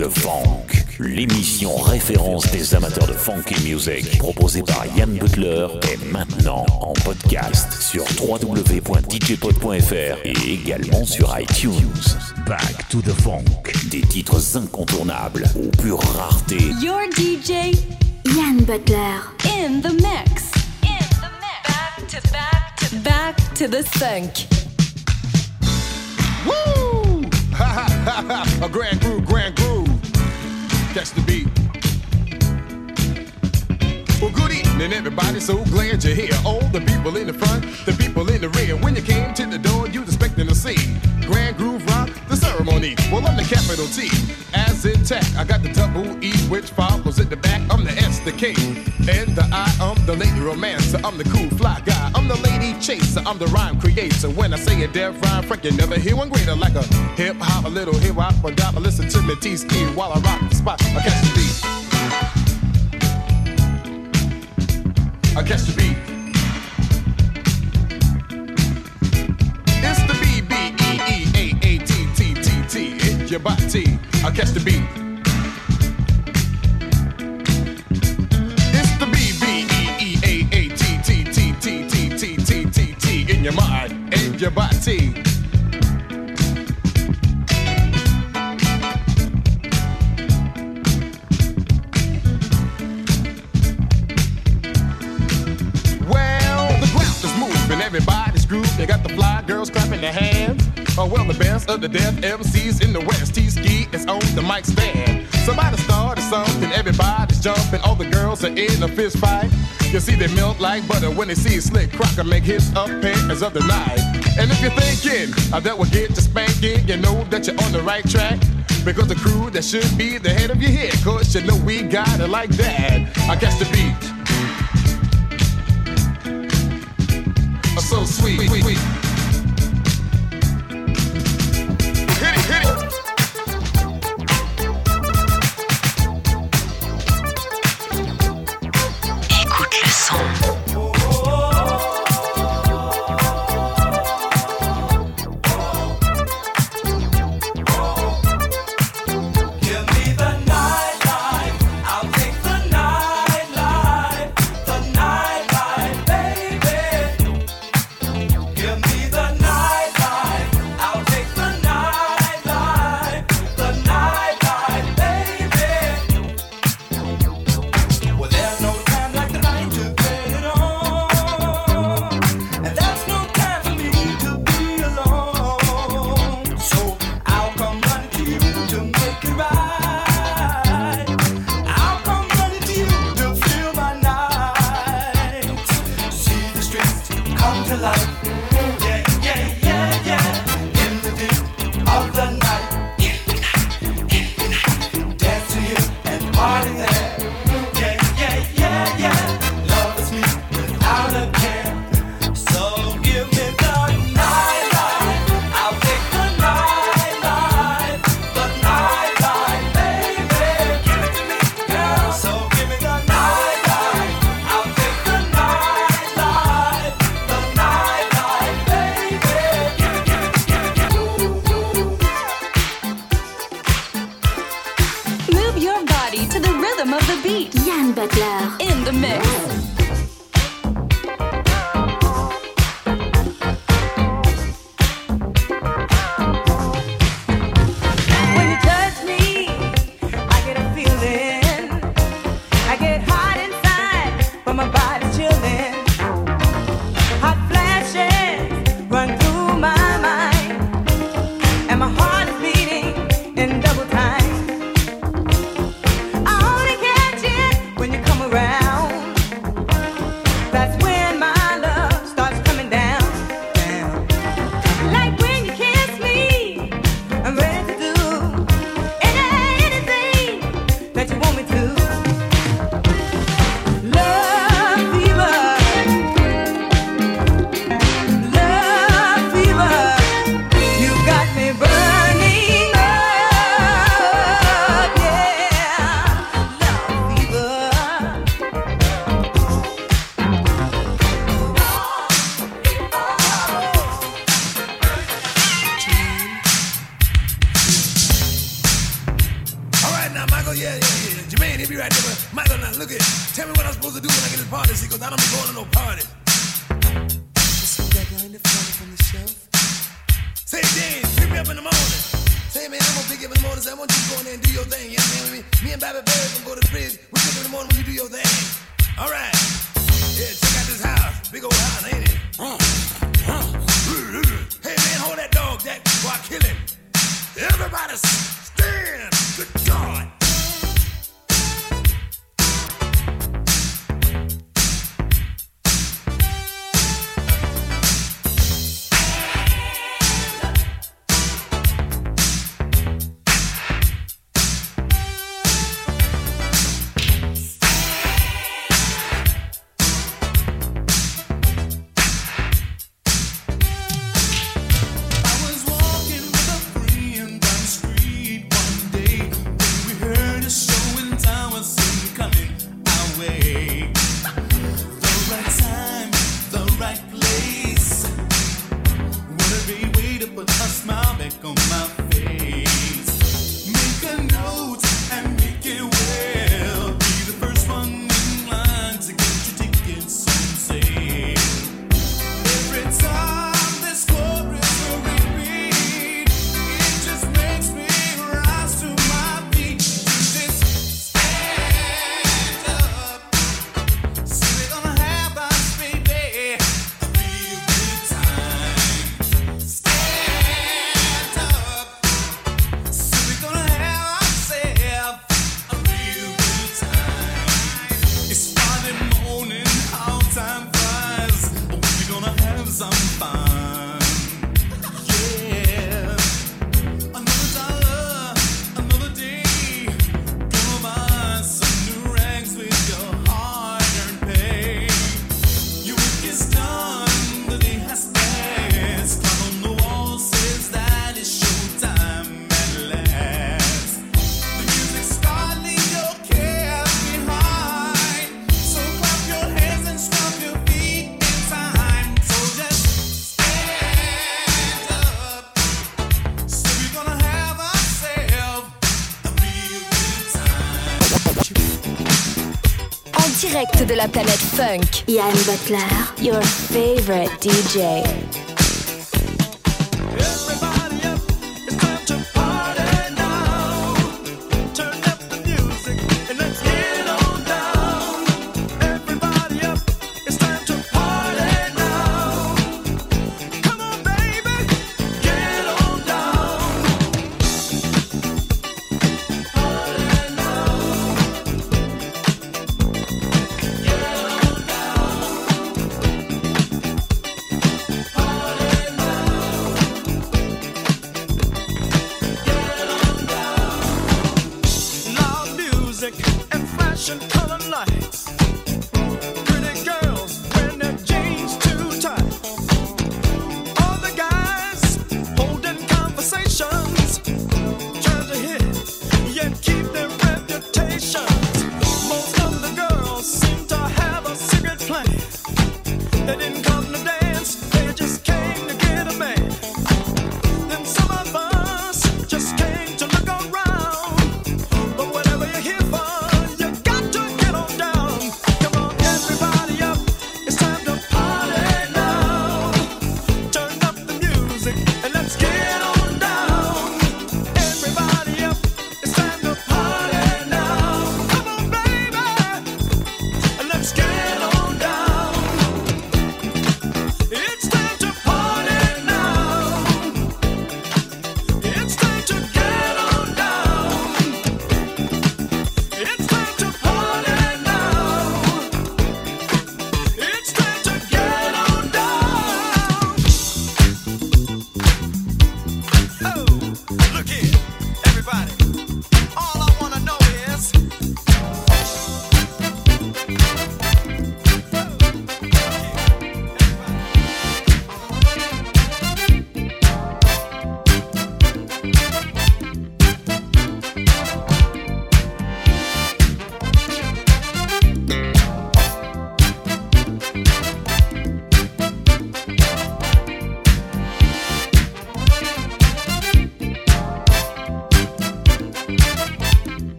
the Funk, l'émission référence des amateurs de funky music, proposée par Yann Butler, est maintenant en podcast sur www.djpod.fr et également sur iTunes. Back to the Funk, des titres incontournables aux pures raretés. Your DJ, Yann Butler, in the mix. In the mix. Back to back to back to the funk. Woo! Ha ha ha ha! A grand groove, grand groove. Catch the beat. Well, good evening, everybody. So glad you're here. All the people in the front, the people in the rear. When you came to the door, you was expecting to see Grand Groove the ceremony. Well, I'm the capital T. As in tech, I got the double E, which follows at the back. I'm the S, the K, and the I. I'm the lady romancer. I'm the cool fly guy. I'm the lady chaser. I'm the rhyme creator. When I say a deaf rhyme, Frank, you never hear one greater. Like a hip hop, a little hip hop, a dop. Listen to me, tease E while I rock the spot. I catch the beat. I catch the beat. It's your body. I catch the beat. It's the B B E E A A T T T T T T T T T in your mind and your body. Well, the ground is moving, everybody's grooving. They got the fly girls clapping their hands. Oh, well, the best of the deaf MCs in the West. T-Ski is on the mic stand. Somebody started something, everybody's jumping. All the girls are in a fist fight. You see, they melt like butter when they see Slick Crocker make his appearance of the night. And if you're thinking that will get you spanking, you know that you're on the right track. Because the crew that should be the head of your head, cause you know we got it like that. I catch the beat. so sweet. sweet, sweet. partners, he goes, I don't be going to no la planète funk. Yann Butler, your favorite DJ.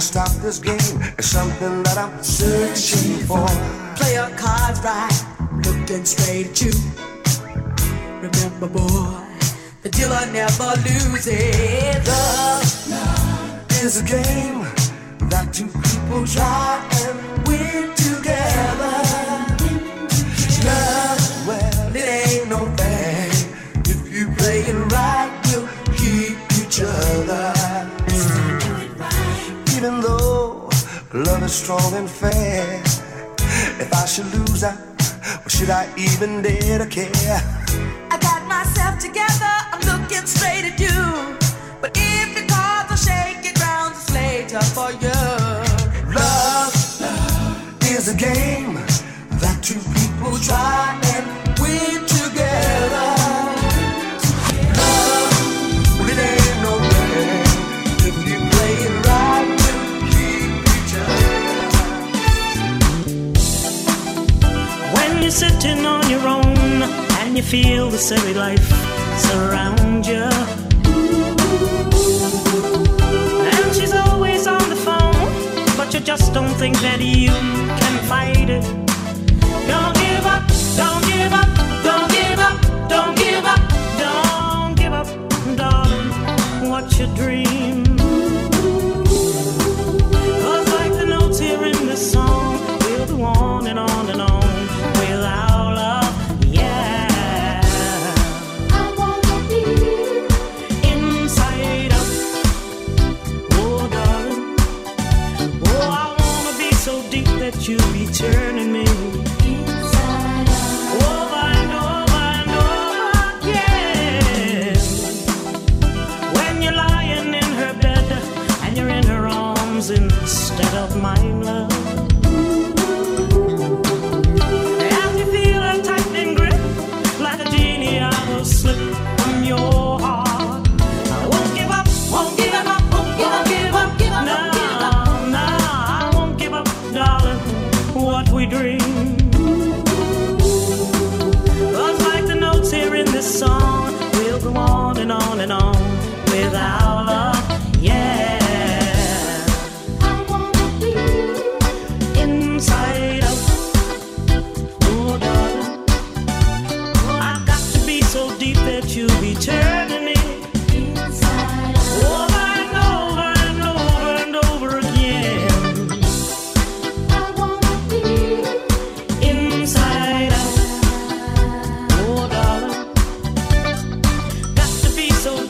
can't stop this game. It's something that I'm searching for. Play your cards right, looking straight at you. Remember, boy, the dealer never loses. Love is a game that two people try strong and fair. If I should lose, I, or should I even dare to care? I got myself together, I'm looking straight at you. But if the cards are shaking, grounds is later for you. Love, love is a game that two people try you feel the serried life surround you. And she's always on the phone, but you just don't think that you can fight it. Don't give up, don't give up, don't give up, don't give up, don't give up, darling. What you dream.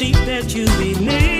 deep that you believe.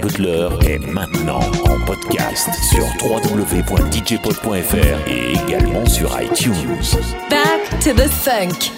Butler est maintenant en podcast sur www.djpod.fr et également sur iTunes. Back to the funk.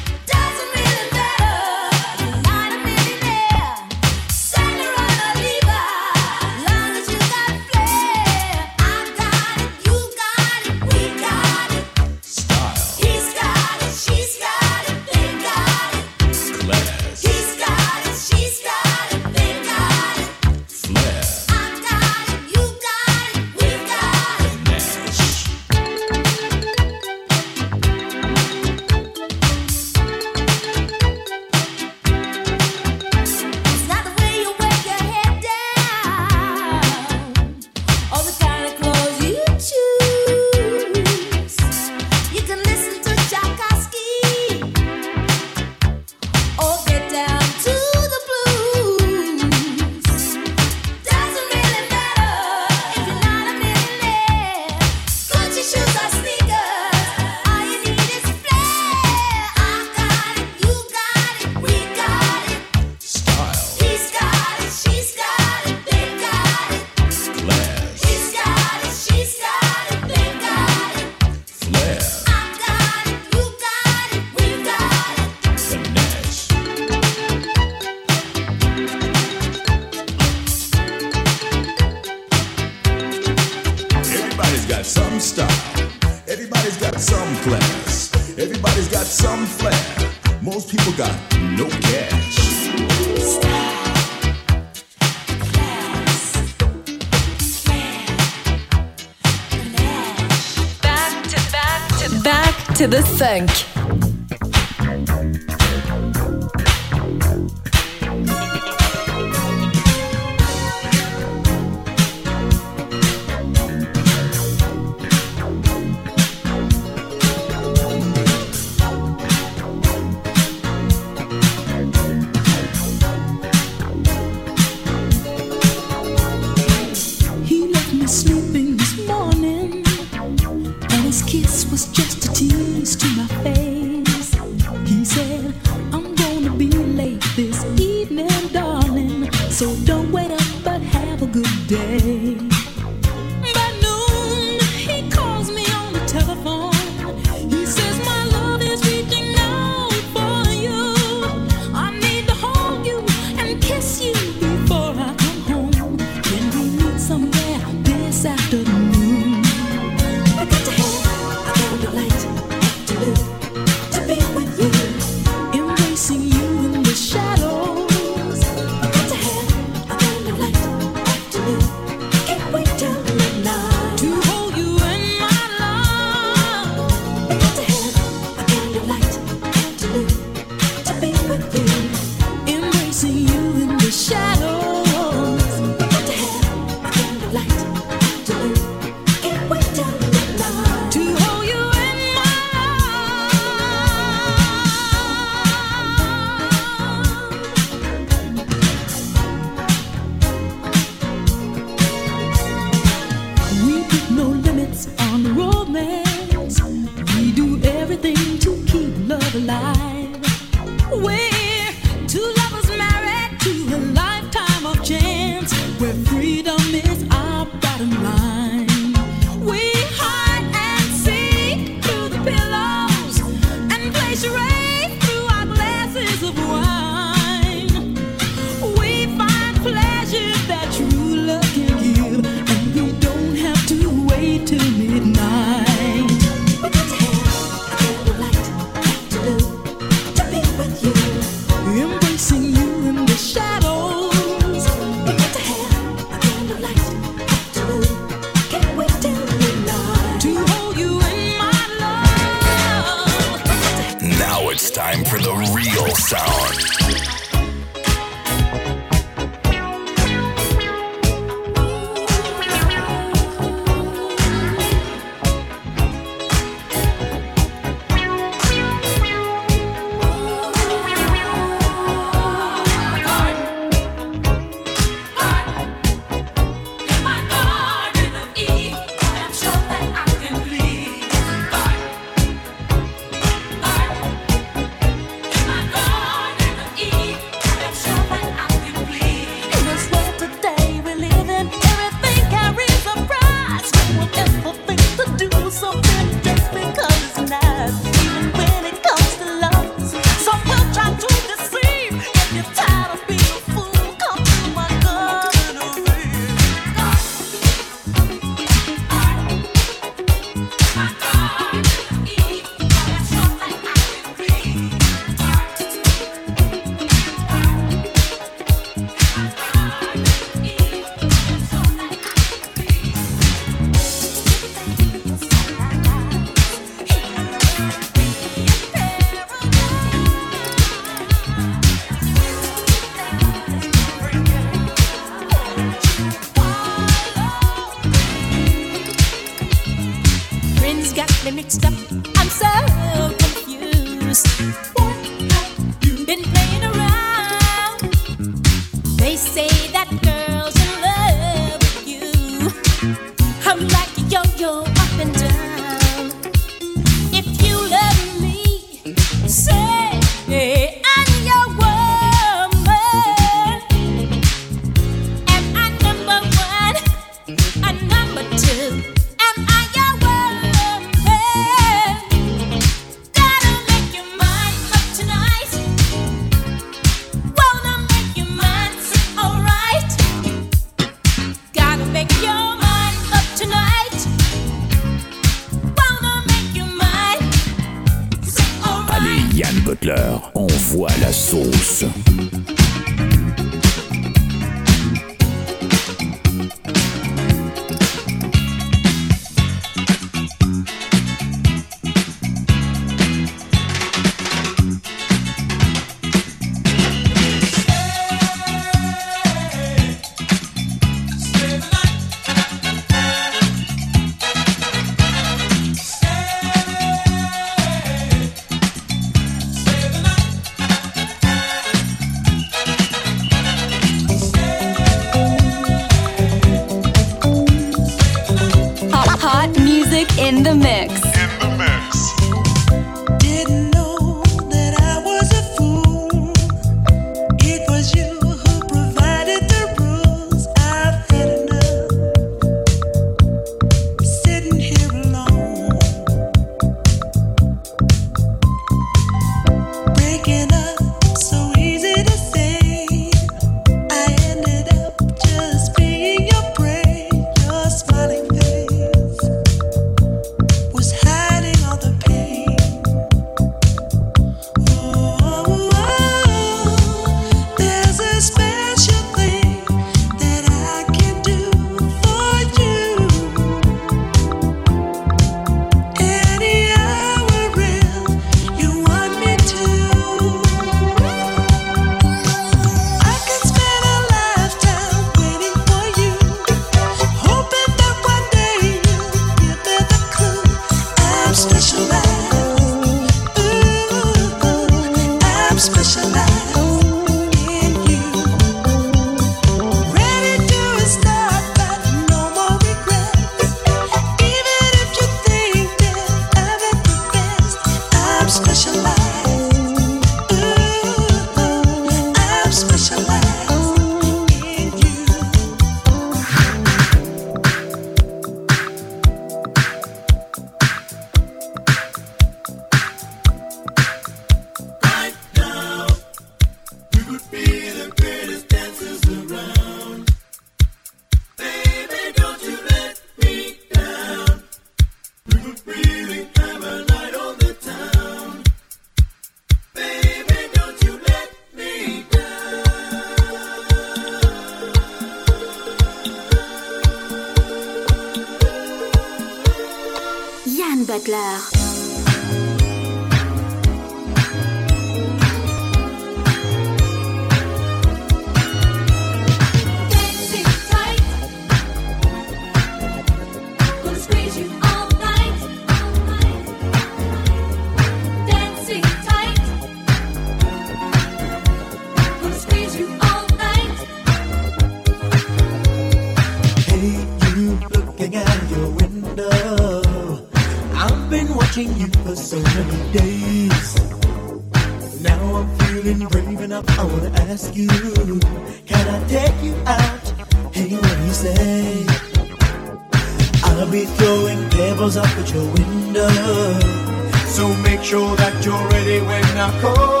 Sure that you're ready when I call.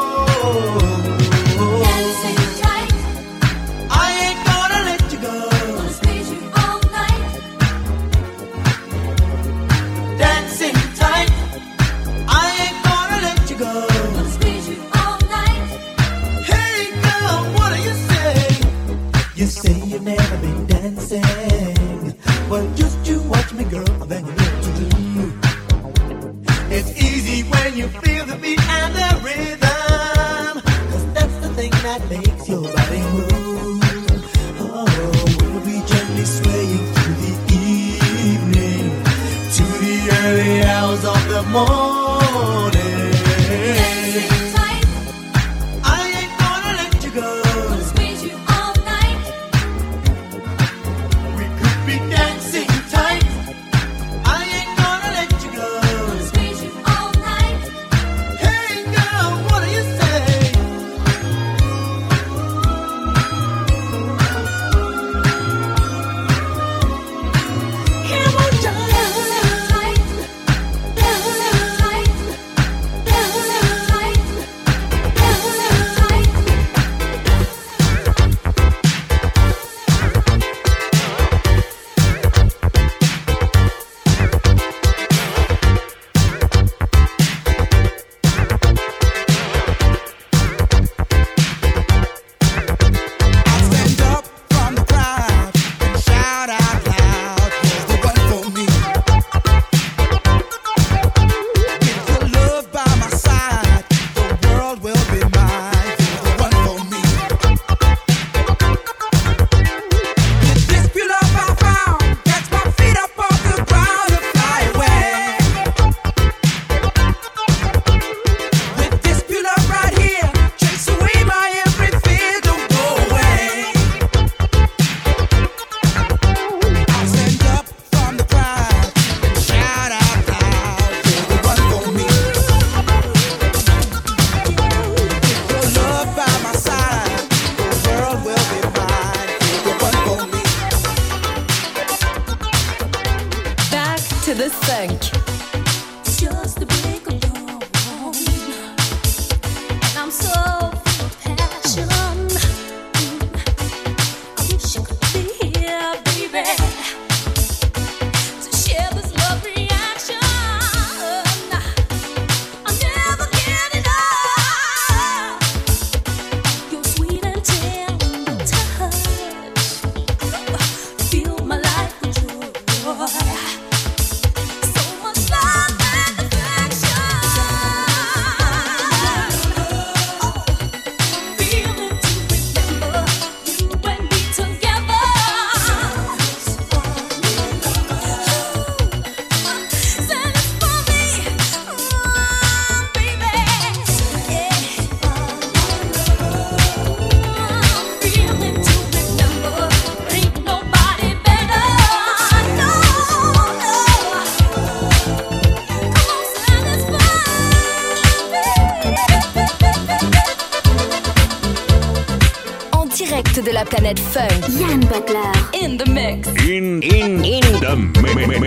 Funk. Yann Butler. In the mix. In, in, in the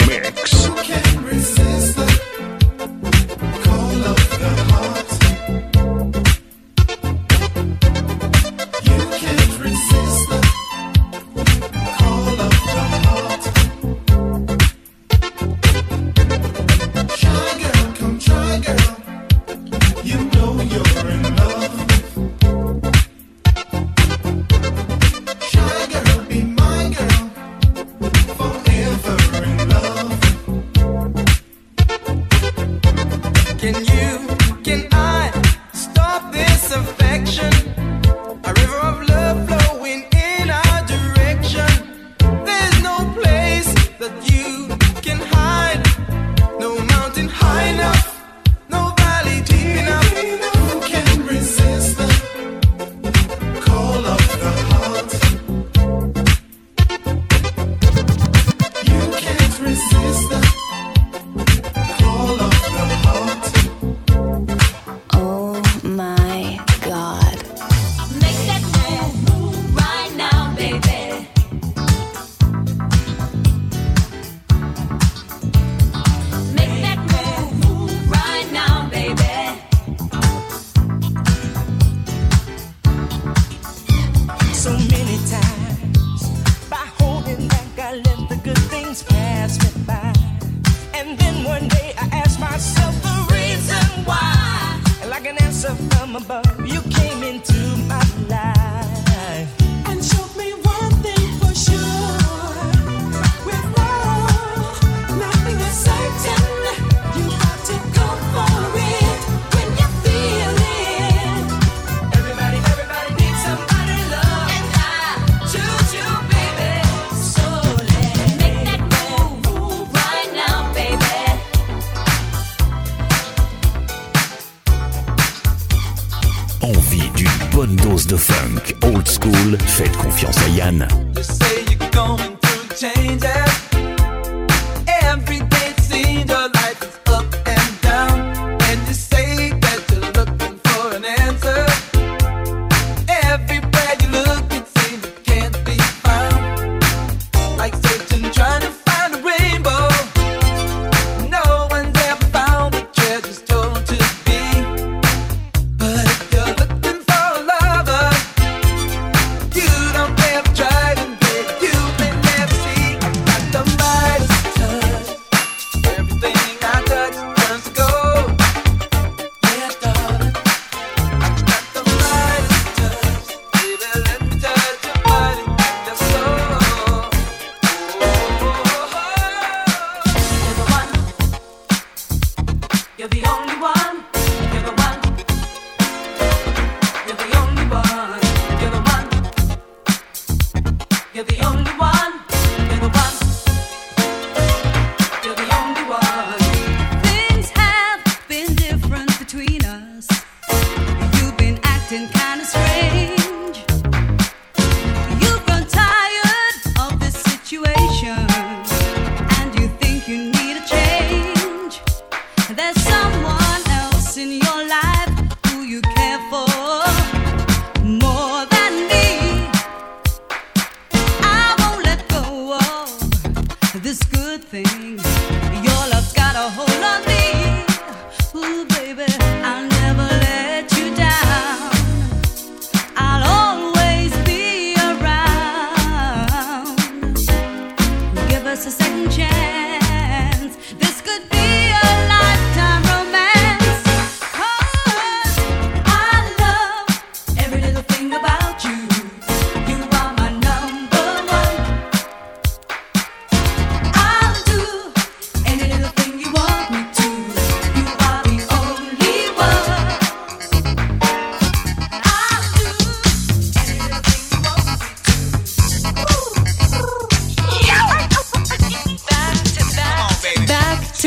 mix.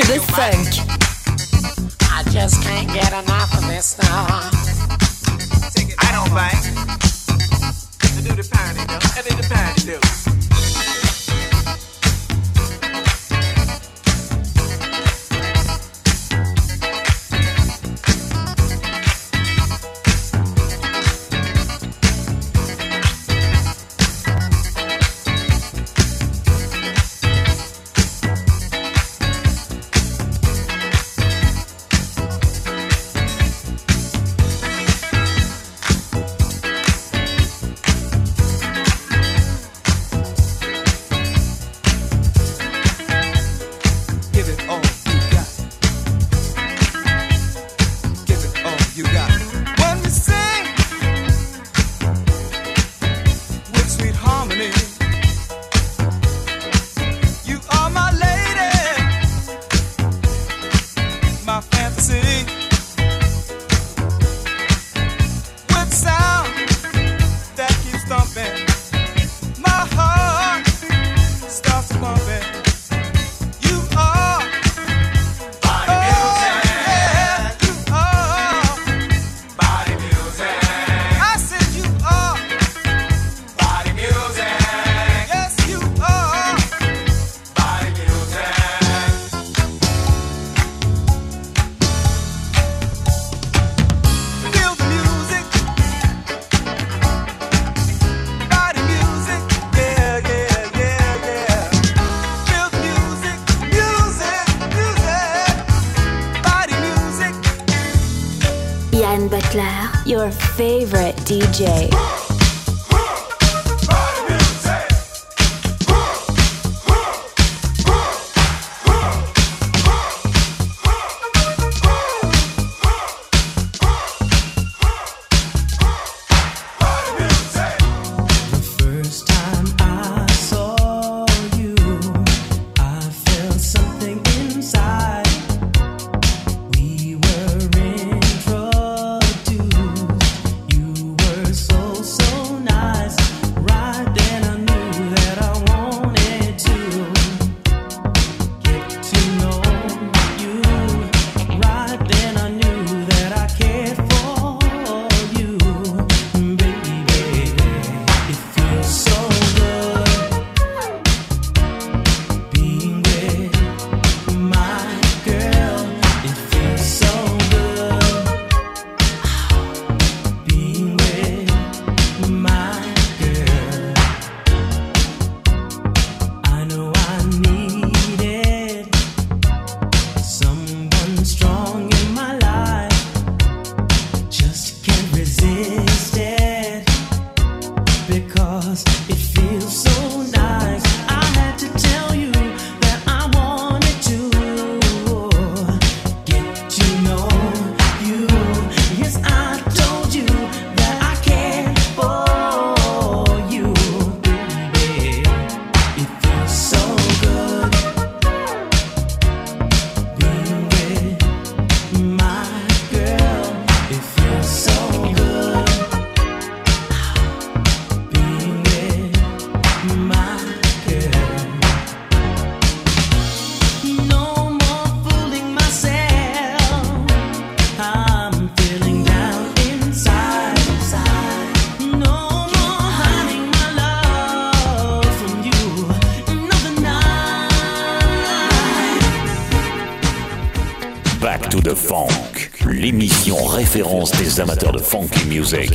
to the funk. I just can't get enough of this now. I don't bite. They do the party, though. and do the party, though. your favorite DJ.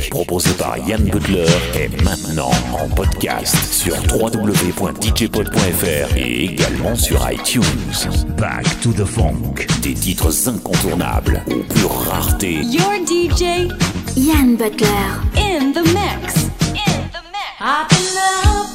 Proposé par Yann Butler, est maintenant en podcast sur www.djpod.fr et également sur iTunes. Back to the Funk, des titres incontournables aux pure rareté. Your DJ, Yann Butler, in the mix. In the mix.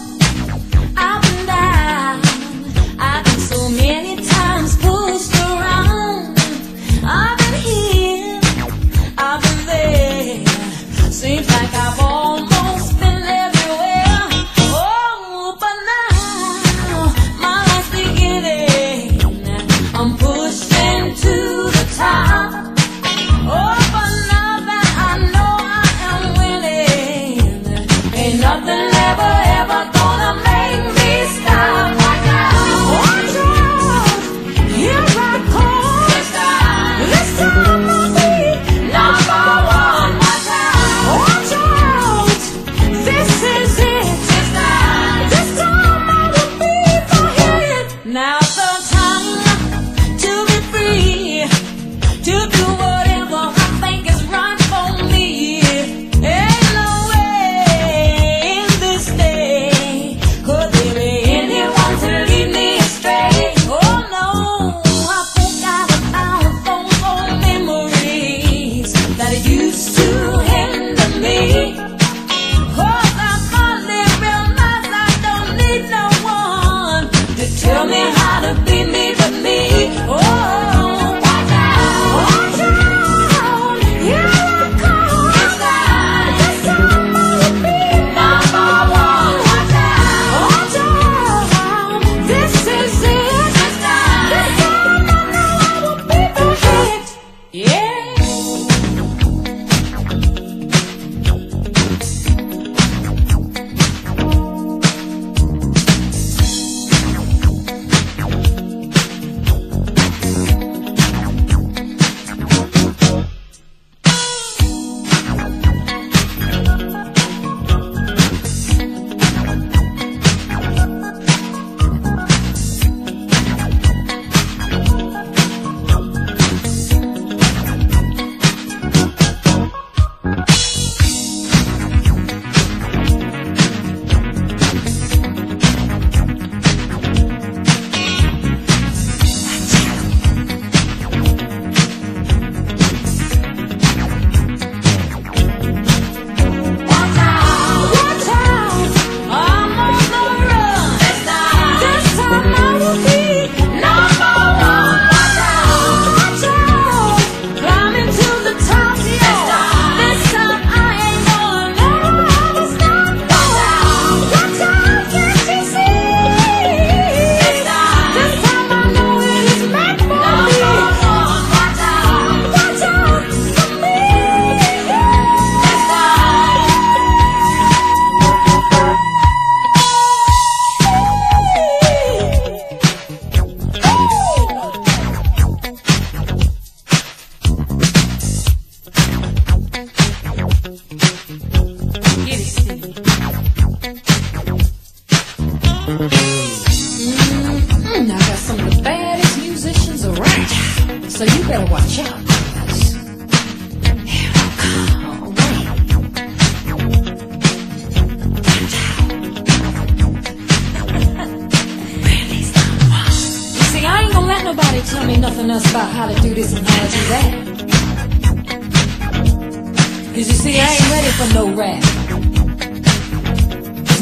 You see, I ain't ready for no rap.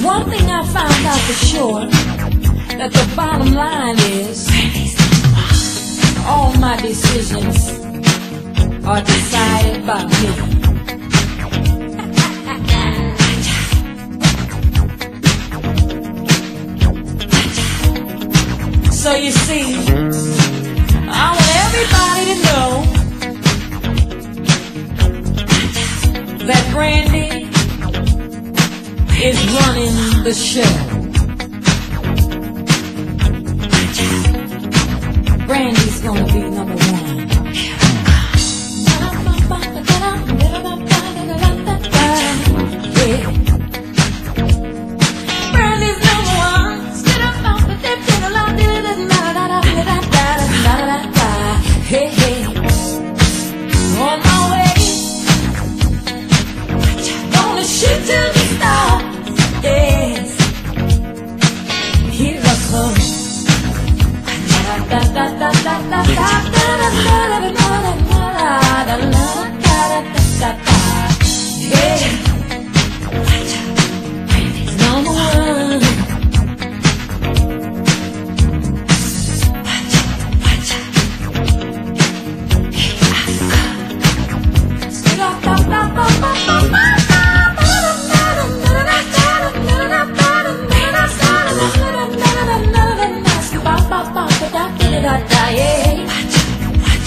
One thing I found out for sure, that the bottom line is, all my decisions are decided by me. So you see, I want everybody to know that Brandy is running the show. Brandy's gonna be number one.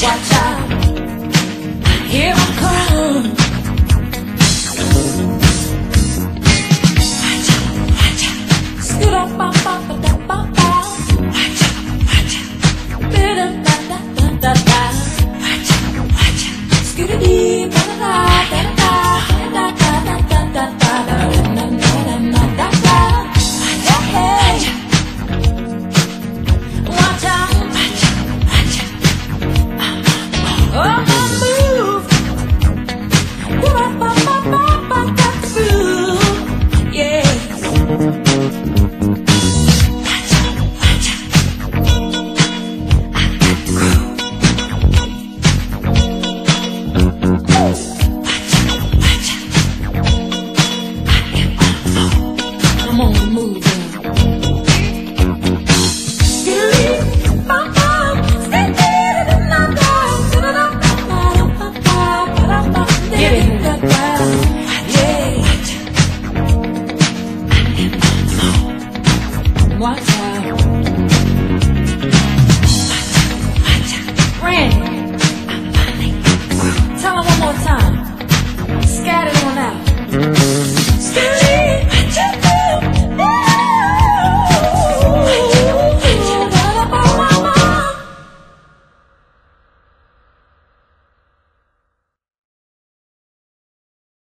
Out.